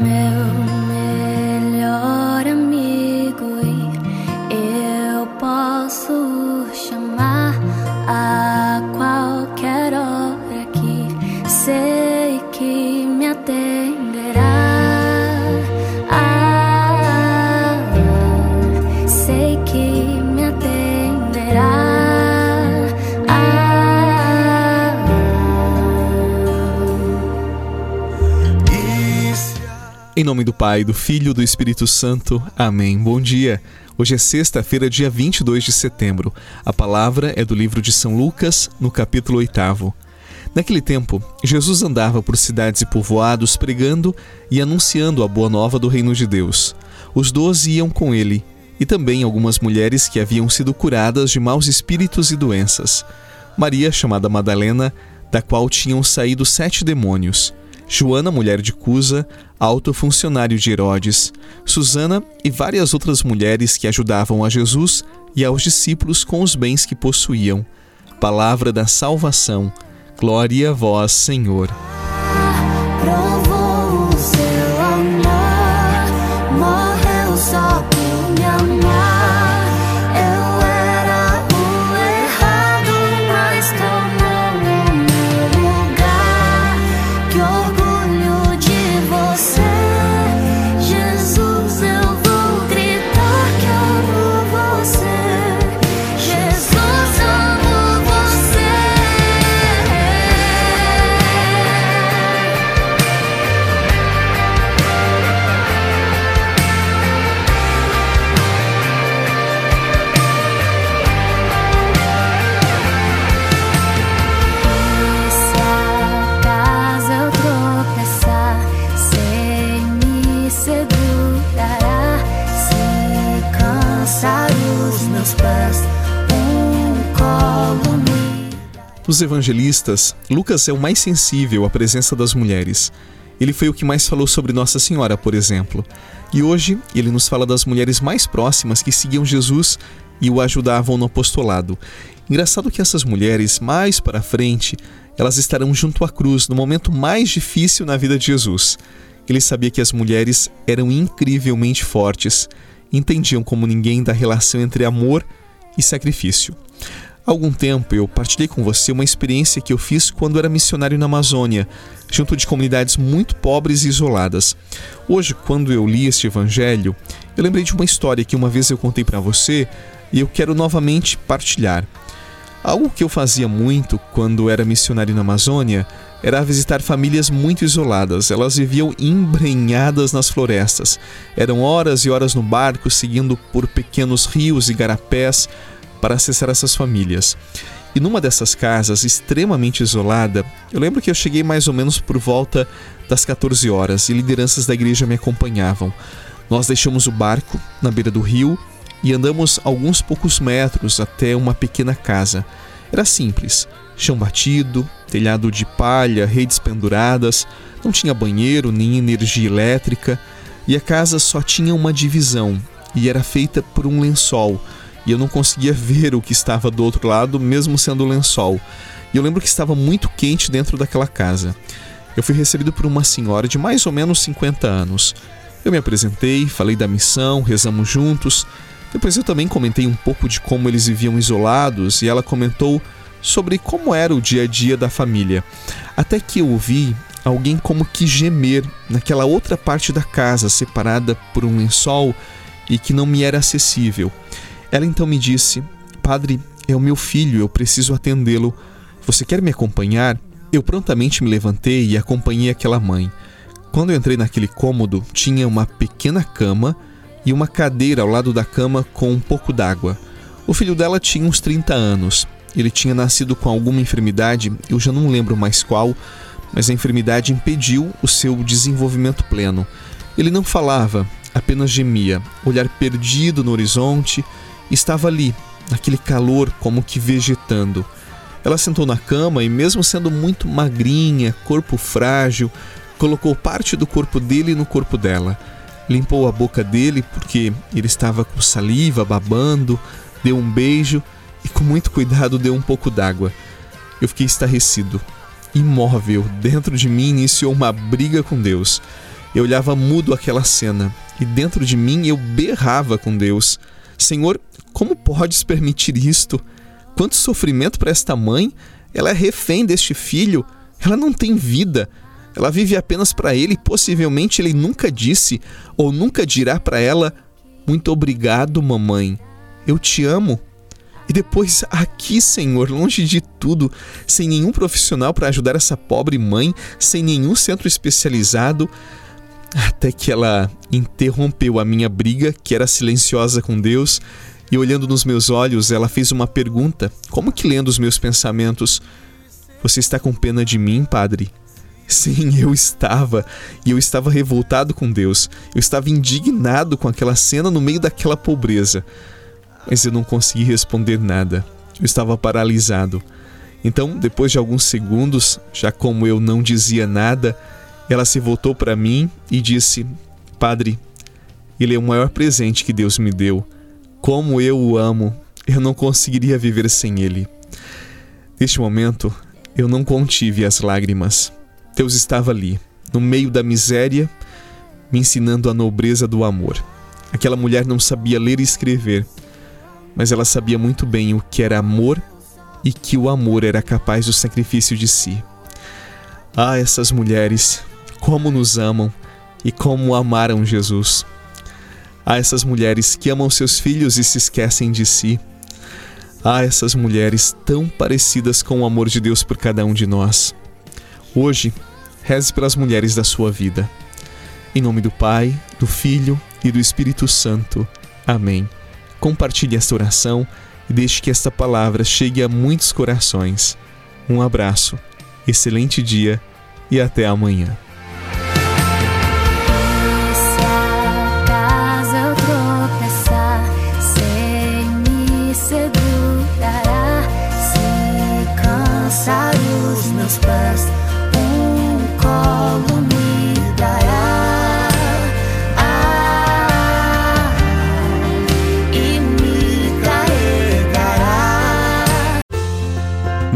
promise Em nome do Pai, do Filho e do Espírito Santo. Amém. Bom dia. Hoje é sexta-feira, dia 22 de setembro. A palavra é do livro de São Lucas, no capítulo 8. Naquele tempo, Jesus andava por cidades e povoados pregando e anunciando a boa nova do reino de Deus. Os doze iam com ele, e também algumas mulheres que haviam sido curadas de maus espíritos e doenças. Maria, chamada Madalena, da qual tinham saído sete demônios. Joana, mulher de Cusa, alto funcionário de Herodes, Susana e várias outras mulheres que ajudavam a Jesus e aos discípulos com os bens que possuíam. Palavra da salvação. Glória a vós, Senhor. Evangelistas, Lucas é o mais sensível à presença das mulheres. Ele foi o que mais falou sobre Nossa Senhora, por exemplo. E hoje ele nos fala das mulheres mais próximas que seguiam Jesus e o ajudavam no apostolado. Engraçado que essas mulheres, mais para frente, elas estarão junto à cruz no momento mais difícil na vida de Jesus. Ele sabia que as mulheres eram incrivelmente fortes, entendiam como ninguém da relação entre amor e sacrifício. Há algum tempo eu partilhei com você uma experiência que eu fiz quando era missionário na Amazônia, junto de comunidades muito pobres e isoladas. Hoje, quando eu li este evangelho, eu lembrei de uma história que uma vez eu contei para você e eu quero novamente partilhar. Algo que eu fazia muito quando era missionário na Amazônia era visitar famílias muito isoladas. Elas viviam embrenhadas nas florestas. Eram horas e horas no barco, seguindo por pequenos rios e garapés, para acessar essas famílias. E numa dessas casas, extremamente isolada, eu lembro que eu cheguei mais ou menos por volta das 14 horas e lideranças da igreja me acompanhavam. Nós deixamos o barco na beira do rio e andamos alguns poucos metros até uma pequena casa. Era simples: chão batido, telhado de palha, redes penduradas, não tinha banheiro nem energia elétrica e a casa só tinha uma divisão e era feita por um lençol e eu não conseguia ver o que estava do outro lado, mesmo sendo lençol. E eu lembro que estava muito quente dentro daquela casa. Eu fui recebido por uma senhora de mais ou menos 50 anos. Eu me apresentei, falei da missão, rezamos juntos. Depois eu também comentei um pouco de como eles viviam isolados e ela comentou sobre como era o dia a dia da família. Até que eu ouvi alguém como que gemer naquela outra parte da casa, separada por um lençol e que não me era acessível. Ela então me disse: Padre, é o meu filho, eu preciso atendê-lo. Você quer me acompanhar? Eu prontamente me levantei e acompanhei aquela mãe. Quando entrei naquele cômodo, tinha uma pequena cama e uma cadeira ao lado da cama com um pouco d'água. O filho dela tinha uns 30 anos. Ele tinha nascido com alguma enfermidade, eu já não lembro mais qual, mas a enfermidade impediu o seu desenvolvimento pleno. Ele não falava, apenas gemia, olhar perdido no horizonte estava ali, naquele calor, como que vegetando. Ela sentou na cama e, mesmo sendo muito magrinha, corpo frágil, colocou parte do corpo dele no corpo dela. Limpou a boca dele porque ele estava com saliva, babando, deu um beijo e, com muito cuidado, deu um pouco d'água. Eu fiquei estarrecido. Imóvel, dentro de mim iniciou uma briga com Deus. Eu olhava mudo aquela cena e dentro de mim eu berrava com Deus: Senhor, como podes permitir isto? Quanto sofrimento para esta mãe! Ela é refém deste filho, ela não tem vida. Ela vive apenas para ele e possivelmente ele nunca disse ou nunca dirá para ela: Muito obrigado, mamãe. Eu te amo. E depois, aqui, Senhor, longe de tudo, sem nenhum profissional para ajudar essa pobre mãe, sem nenhum centro especializado, até que ela interrompeu a minha briga, que era silenciosa com Deus, e olhando nos meus olhos, ela fez uma pergunta, como que lendo os meus pensamentos: Você está com pena de mim, padre? Sim, eu estava, e eu estava revoltado com Deus. Eu estava indignado com aquela cena no meio daquela pobreza mas eu não consegui responder nada. Eu estava paralisado. Então, depois de alguns segundos, já como eu não dizia nada, ela se voltou para mim e disse: Padre, ele é o maior presente que Deus me deu. Como eu o amo, eu não conseguiria viver sem ele. Neste momento, eu não contive as lágrimas. Deus estava ali, no meio da miséria, me ensinando a nobreza do amor. Aquela mulher não sabia ler e escrever, mas ela sabia muito bem o que era amor e que o amor era capaz do sacrifício de si. Ah, essas mulheres, como nos amam e como amaram Jesus. Ah, essas mulheres que amam seus filhos e se esquecem de si. Ah, essas mulheres tão parecidas com o amor de Deus por cada um de nós. Hoje, reze pelas mulheres da sua vida. Em nome do Pai, do Filho e do Espírito Santo. Amém compartilhe esta oração e deixe que esta palavra chegue a muitos corações. Um abraço, excelente dia e até amanhã.